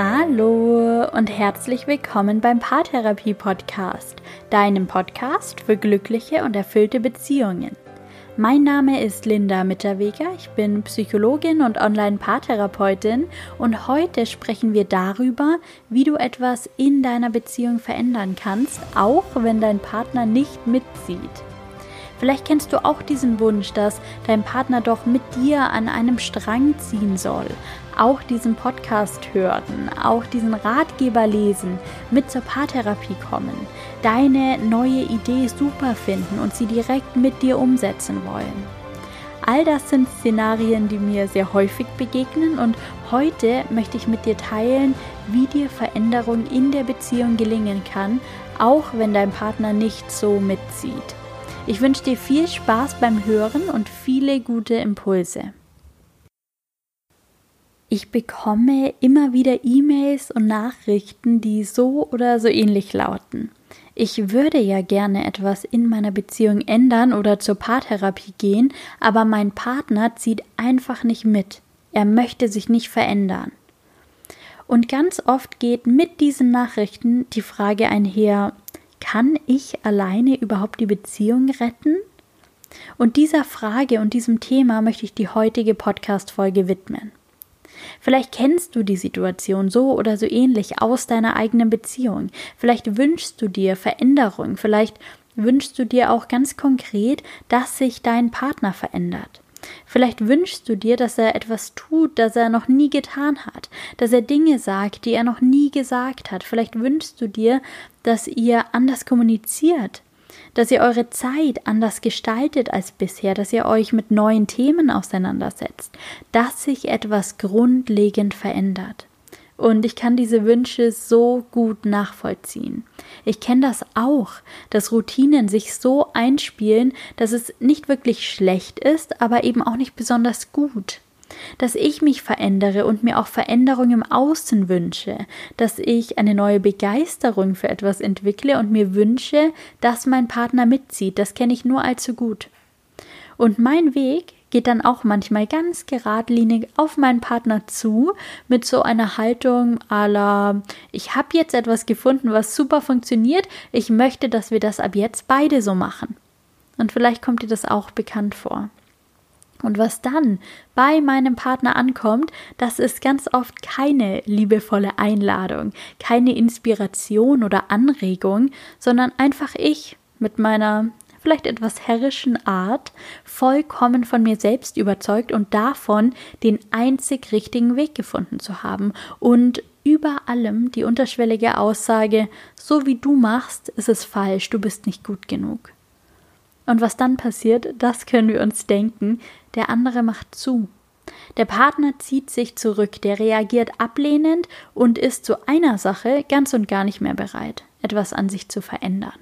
Hallo und herzlich willkommen beim Paartherapie Podcast, deinem Podcast für glückliche und erfüllte Beziehungen. Mein Name ist Linda Mitterweger, ich bin Psychologin und Online-Paartherapeutin und heute sprechen wir darüber, wie du etwas in deiner Beziehung verändern kannst, auch wenn dein Partner nicht mitzieht. Vielleicht kennst du auch diesen Wunsch, dass dein Partner doch mit dir an einem Strang ziehen soll, auch diesen Podcast hören, auch diesen Ratgeber lesen, mit zur Paartherapie kommen, deine neue Idee super finden und sie direkt mit dir umsetzen wollen. All das sind Szenarien, die mir sehr häufig begegnen und heute möchte ich mit dir teilen, wie dir Veränderung in der Beziehung gelingen kann, auch wenn dein Partner nicht so mitzieht. Ich wünsche dir viel Spaß beim Hören und viele gute Impulse. Ich bekomme immer wieder E-Mails und Nachrichten, die so oder so ähnlich lauten. Ich würde ja gerne etwas in meiner Beziehung ändern oder zur Paartherapie gehen, aber mein Partner zieht einfach nicht mit. Er möchte sich nicht verändern. Und ganz oft geht mit diesen Nachrichten die Frage einher, kann ich alleine überhaupt die Beziehung retten? Und dieser Frage und diesem Thema möchte ich die heutige Podcast-Folge widmen. Vielleicht kennst du die Situation so oder so ähnlich aus deiner eigenen Beziehung. Vielleicht wünschst du dir Veränderung. Vielleicht wünschst du dir auch ganz konkret, dass sich dein Partner verändert. Vielleicht wünschst du dir, dass er etwas tut, das er noch nie getan hat, dass er Dinge sagt, die er noch nie gesagt hat. Vielleicht wünschst du dir, dass ihr anders kommuniziert, dass ihr eure Zeit anders gestaltet als bisher, dass ihr euch mit neuen Themen auseinandersetzt, dass sich etwas grundlegend verändert. Und ich kann diese Wünsche so gut nachvollziehen. Ich kenne das auch, dass Routinen sich so einspielen, dass es nicht wirklich schlecht ist, aber eben auch nicht besonders gut. Dass ich mich verändere und mir auch Veränderung im Außen wünsche, dass ich eine neue Begeisterung für etwas entwickle und mir wünsche, dass mein Partner mitzieht, das kenne ich nur allzu gut. Und mein Weg geht dann auch manchmal ganz geradlinig auf meinen Partner zu mit so einer Haltung la ich habe jetzt etwas gefunden, was super funktioniert, ich möchte, dass wir das ab jetzt beide so machen. Und vielleicht kommt dir das auch bekannt vor. Und was dann bei meinem Partner ankommt, das ist ganz oft keine liebevolle Einladung, keine Inspiration oder Anregung, sondern einfach ich mit meiner vielleicht etwas herrischen Art, vollkommen von mir selbst überzeugt und davon, den einzig richtigen Weg gefunden zu haben und über allem die unterschwellige Aussage, so wie du machst, ist es falsch, du bist nicht gut genug. Und was dann passiert, das können wir uns denken, der andere macht zu. Der Partner zieht sich zurück, der reagiert ablehnend und ist zu einer Sache ganz und gar nicht mehr bereit, etwas an sich zu verändern.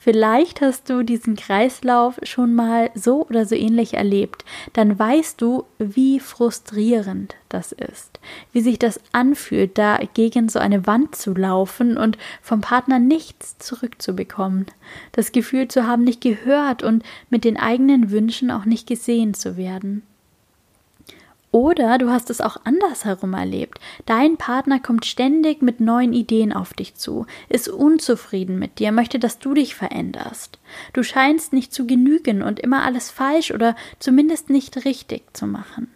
Vielleicht hast du diesen Kreislauf schon mal so oder so ähnlich erlebt. Dann weißt du, wie frustrierend das ist, wie sich das anfühlt, da gegen so eine Wand zu laufen und vom Partner nichts zurückzubekommen. Das Gefühl zu haben, nicht gehört und mit den eigenen Wünschen auch nicht gesehen zu werden. Oder du hast es auch andersherum erlebt. Dein Partner kommt ständig mit neuen Ideen auf dich zu, ist unzufrieden mit dir, möchte, dass du dich veränderst. Du scheinst nicht zu genügen und immer alles falsch oder zumindest nicht richtig zu machen.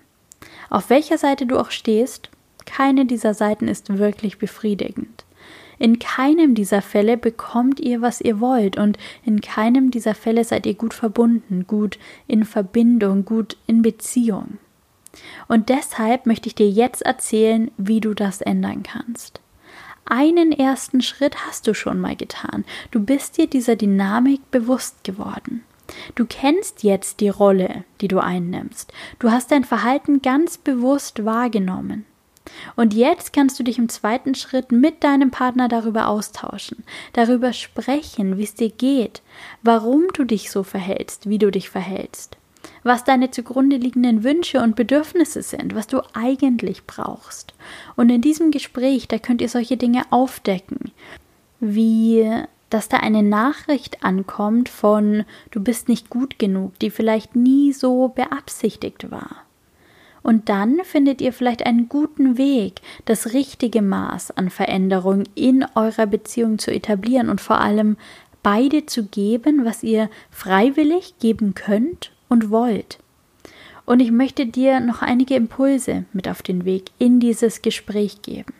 Auf welcher Seite du auch stehst, keine dieser Seiten ist wirklich befriedigend. In keinem dieser Fälle bekommt ihr, was ihr wollt, und in keinem dieser Fälle seid ihr gut verbunden, gut in Verbindung, gut in Beziehung. Und deshalb möchte ich dir jetzt erzählen, wie du das ändern kannst. Einen ersten Schritt hast du schon mal getan. Du bist dir dieser Dynamik bewusst geworden. Du kennst jetzt die Rolle, die du einnimmst. Du hast dein Verhalten ganz bewusst wahrgenommen. Und jetzt kannst du dich im zweiten Schritt mit deinem Partner darüber austauschen, darüber sprechen, wie es dir geht, warum du dich so verhältst, wie du dich verhältst was deine zugrunde liegenden Wünsche und Bedürfnisse sind, was du eigentlich brauchst. Und in diesem Gespräch, da könnt ihr solche Dinge aufdecken, wie dass da eine Nachricht ankommt von du bist nicht gut genug, die vielleicht nie so beabsichtigt war. Und dann findet ihr vielleicht einen guten Weg, das richtige Maß an Veränderung in eurer Beziehung zu etablieren und vor allem beide zu geben, was ihr freiwillig geben könnt und wollt. Und ich möchte dir noch einige Impulse mit auf den Weg in dieses Gespräch geben.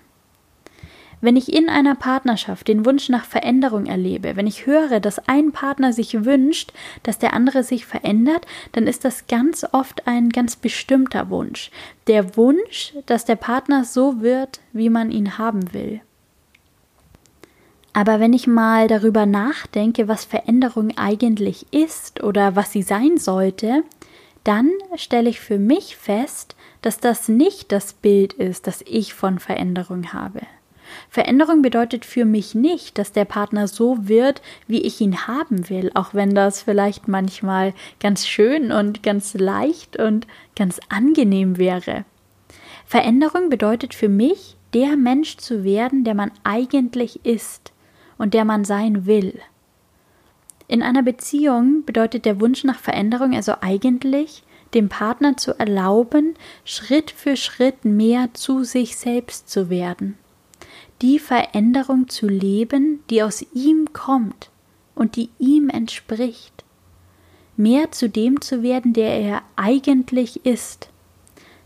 Wenn ich in einer Partnerschaft den Wunsch nach Veränderung erlebe, wenn ich höre, dass ein Partner sich wünscht, dass der andere sich verändert, dann ist das ganz oft ein ganz bestimmter Wunsch. Der Wunsch, dass der Partner so wird, wie man ihn haben will. Aber wenn ich mal darüber nachdenke, was Veränderung eigentlich ist oder was sie sein sollte, dann stelle ich für mich fest, dass das nicht das Bild ist, das ich von Veränderung habe. Veränderung bedeutet für mich nicht, dass der Partner so wird, wie ich ihn haben will, auch wenn das vielleicht manchmal ganz schön und ganz leicht und ganz angenehm wäre. Veränderung bedeutet für mich, der Mensch zu werden, der man eigentlich ist und der man sein will. In einer Beziehung bedeutet der Wunsch nach Veränderung also eigentlich, dem Partner zu erlauben, Schritt für Schritt mehr zu sich selbst zu werden die Veränderung zu leben, die aus ihm kommt und die ihm entspricht, mehr zu dem zu werden, der er eigentlich ist.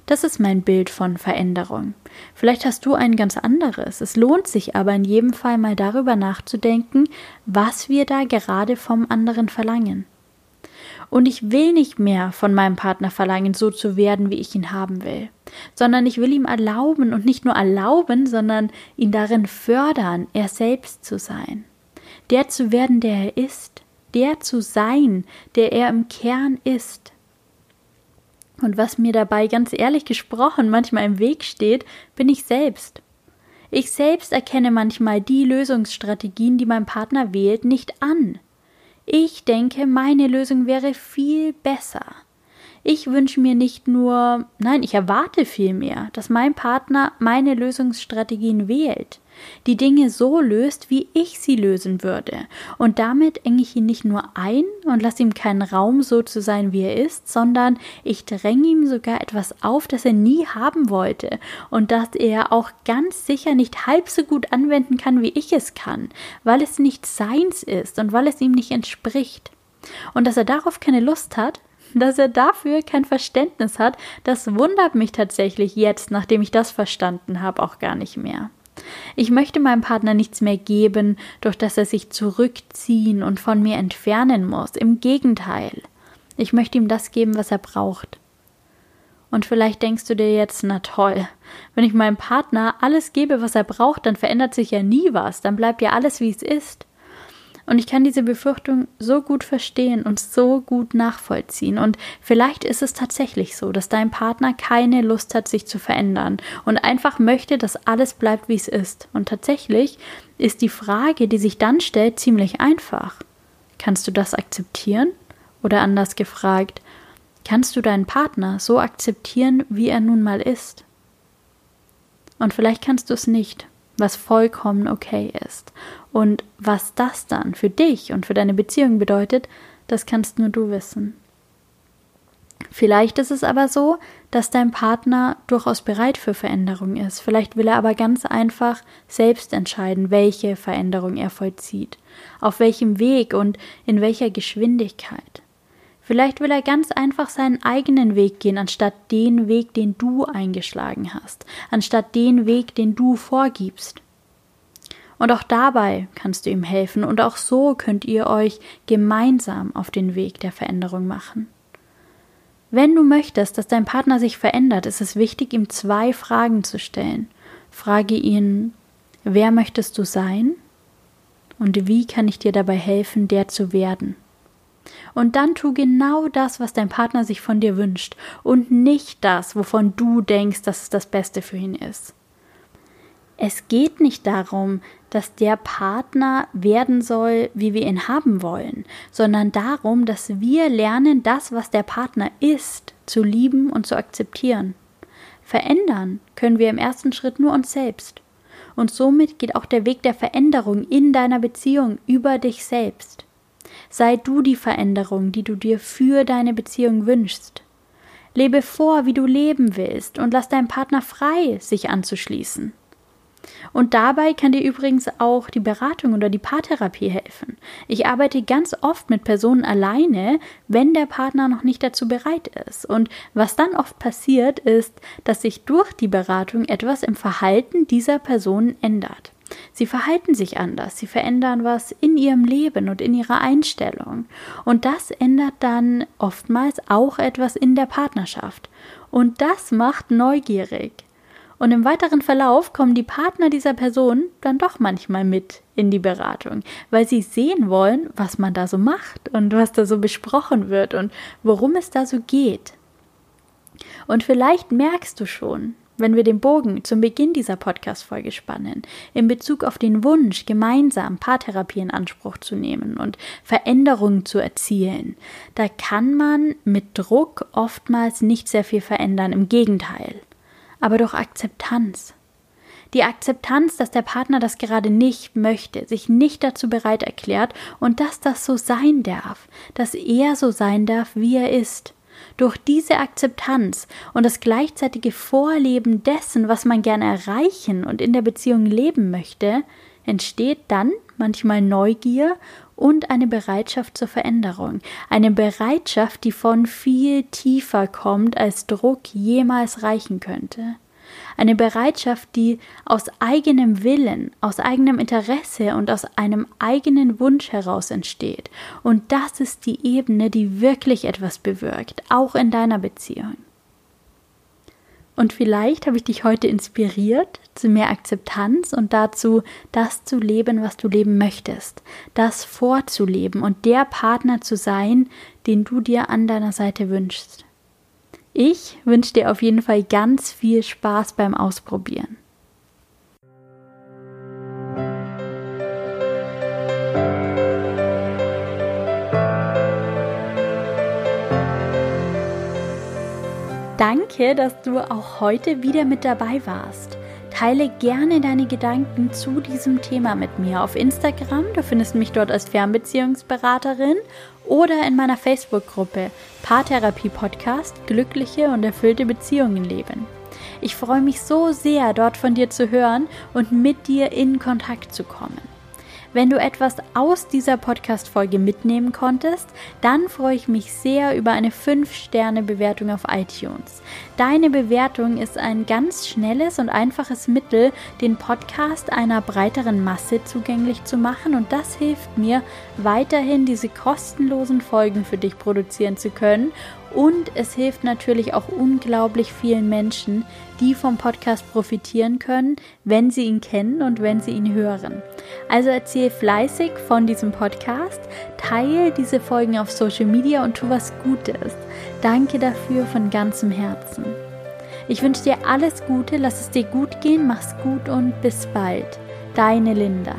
Das ist mein Bild von Veränderung. Vielleicht hast du ein ganz anderes. Es lohnt sich aber in jedem Fall mal darüber nachzudenken, was wir da gerade vom anderen verlangen. Und ich will nicht mehr von meinem Partner verlangen, so zu werden, wie ich ihn haben will, sondern ich will ihm erlauben und nicht nur erlauben, sondern ihn darin fördern, er selbst zu sein, der zu werden, der er ist, der zu sein, der er im Kern ist. Und was mir dabei ganz ehrlich gesprochen manchmal im Weg steht, bin ich selbst. Ich selbst erkenne manchmal die Lösungsstrategien, die mein Partner wählt, nicht an. Ich denke, meine Lösung wäre viel besser. Ich wünsche mir nicht nur, nein, ich erwarte vielmehr, dass mein Partner meine Lösungsstrategien wählt die Dinge so löst, wie ich sie lösen würde. Und damit enge ich ihn nicht nur ein und lasse ihm keinen Raum, so zu sein, wie er ist, sondern ich dränge ihm sogar etwas auf, das er nie haben wollte und das er auch ganz sicher nicht halb so gut anwenden kann, wie ich es kann, weil es nicht seins ist und weil es ihm nicht entspricht. Und dass er darauf keine Lust hat, dass er dafür kein Verständnis hat, das wundert mich tatsächlich jetzt, nachdem ich das verstanden habe, auch gar nicht mehr. Ich möchte meinem Partner nichts mehr geben, durch das er sich zurückziehen und von mir entfernen muss. Im Gegenteil. Ich möchte ihm das geben, was er braucht. Und vielleicht denkst du dir jetzt, na toll, wenn ich meinem Partner alles gebe, was er braucht, dann verändert sich ja nie was, dann bleibt ja alles, wie es ist. Und ich kann diese Befürchtung so gut verstehen und so gut nachvollziehen. Und vielleicht ist es tatsächlich so, dass dein Partner keine Lust hat, sich zu verändern und einfach möchte, dass alles bleibt, wie es ist. Und tatsächlich ist die Frage, die sich dann stellt, ziemlich einfach. Kannst du das akzeptieren? Oder anders gefragt, kannst du deinen Partner so akzeptieren, wie er nun mal ist? Und vielleicht kannst du es nicht, was vollkommen okay ist. Und was das dann für dich und für deine Beziehung bedeutet, das kannst nur du wissen. Vielleicht ist es aber so, dass dein Partner durchaus bereit für Veränderung ist. Vielleicht will er aber ganz einfach selbst entscheiden, welche Veränderung er vollzieht, auf welchem Weg und in welcher Geschwindigkeit. Vielleicht will er ganz einfach seinen eigenen Weg gehen, anstatt den Weg, den du eingeschlagen hast, anstatt den Weg, den du vorgibst. Und auch dabei kannst du ihm helfen und auch so könnt ihr euch gemeinsam auf den Weg der Veränderung machen. Wenn du möchtest, dass dein Partner sich verändert, ist es wichtig, ihm zwei Fragen zu stellen. Frage ihn, wer möchtest du sein? Und wie kann ich dir dabei helfen, der zu werden? Und dann tu genau das, was dein Partner sich von dir wünscht und nicht das, wovon du denkst, dass es das Beste für ihn ist. Es geht nicht darum, dass der Partner werden soll, wie wir ihn haben wollen, sondern darum, dass wir lernen, das, was der Partner ist, zu lieben und zu akzeptieren. Verändern können wir im ersten Schritt nur uns selbst. Und somit geht auch der Weg der Veränderung in deiner Beziehung über dich selbst. Sei du die Veränderung, die du dir für deine Beziehung wünschst. Lebe vor, wie du leben willst und lass deinen Partner frei, sich anzuschließen. Und dabei kann dir übrigens auch die Beratung oder die Paartherapie helfen. Ich arbeite ganz oft mit Personen alleine, wenn der Partner noch nicht dazu bereit ist. Und was dann oft passiert, ist, dass sich durch die Beratung etwas im Verhalten dieser Person ändert. Sie verhalten sich anders, sie verändern was in ihrem Leben und in ihrer Einstellung. Und das ändert dann oftmals auch etwas in der Partnerschaft. Und das macht neugierig. Und im weiteren Verlauf kommen die Partner dieser Person dann doch manchmal mit in die Beratung, weil sie sehen wollen, was man da so macht und was da so besprochen wird und worum es da so geht. Und vielleicht merkst du schon, wenn wir den Bogen zum Beginn dieser Podcast-Folge spannen, in Bezug auf den Wunsch, gemeinsam Paartherapie in Anspruch zu nehmen und Veränderungen zu erzielen, da kann man mit Druck oftmals nicht sehr viel verändern. Im Gegenteil aber durch Akzeptanz. Die Akzeptanz, dass der Partner das gerade nicht möchte, sich nicht dazu bereit erklärt und dass das so sein darf, dass er so sein darf, wie er ist. Durch diese Akzeptanz und das gleichzeitige Vorleben dessen, was man gerne erreichen und in der Beziehung leben möchte, entsteht dann manchmal Neugier und eine Bereitschaft zur Veränderung. Eine Bereitschaft, die von viel tiefer kommt, als Druck jemals reichen könnte. Eine Bereitschaft, die aus eigenem Willen, aus eigenem Interesse und aus einem eigenen Wunsch heraus entsteht. Und das ist die Ebene, die wirklich etwas bewirkt, auch in deiner Beziehung. Und vielleicht habe ich dich heute inspiriert zu mehr Akzeptanz und dazu, das zu leben, was du leben möchtest, das vorzuleben und der Partner zu sein, den du dir an deiner Seite wünschst. Ich wünsche dir auf jeden Fall ganz viel Spaß beim Ausprobieren. Danke, dass du auch heute wieder mit dabei warst. Teile gerne deine Gedanken zu diesem Thema mit mir auf Instagram. Du findest mich dort als Fernbeziehungsberaterin oder in meiner Facebook-Gruppe Paartherapie Podcast Glückliche und erfüllte Beziehungen leben. Ich freue mich so sehr, dort von dir zu hören und mit dir in Kontakt zu kommen. Wenn du etwas aus dieser Podcast-Folge mitnehmen konntest, dann freue ich mich sehr über eine 5-Sterne-Bewertung auf iTunes. Deine Bewertung ist ein ganz schnelles und einfaches Mittel, den Podcast einer breiteren Masse zugänglich zu machen und das hilft mir, weiterhin diese kostenlosen Folgen für dich produzieren zu können und es hilft natürlich auch unglaublich vielen Menschen, die vom Podcast profitieren können, wenn sie ihn kennen und wenn sie ihn hören. Also erzähl fleißig von diesem Podcast, teile diese Folgen auf Social Media und tu was Gutes. Danke dafür von ganzem Herzen. Ich wünsche dir alles Gute, lass es dir gut gehen, mach's gut und bis bald. Deine Linda.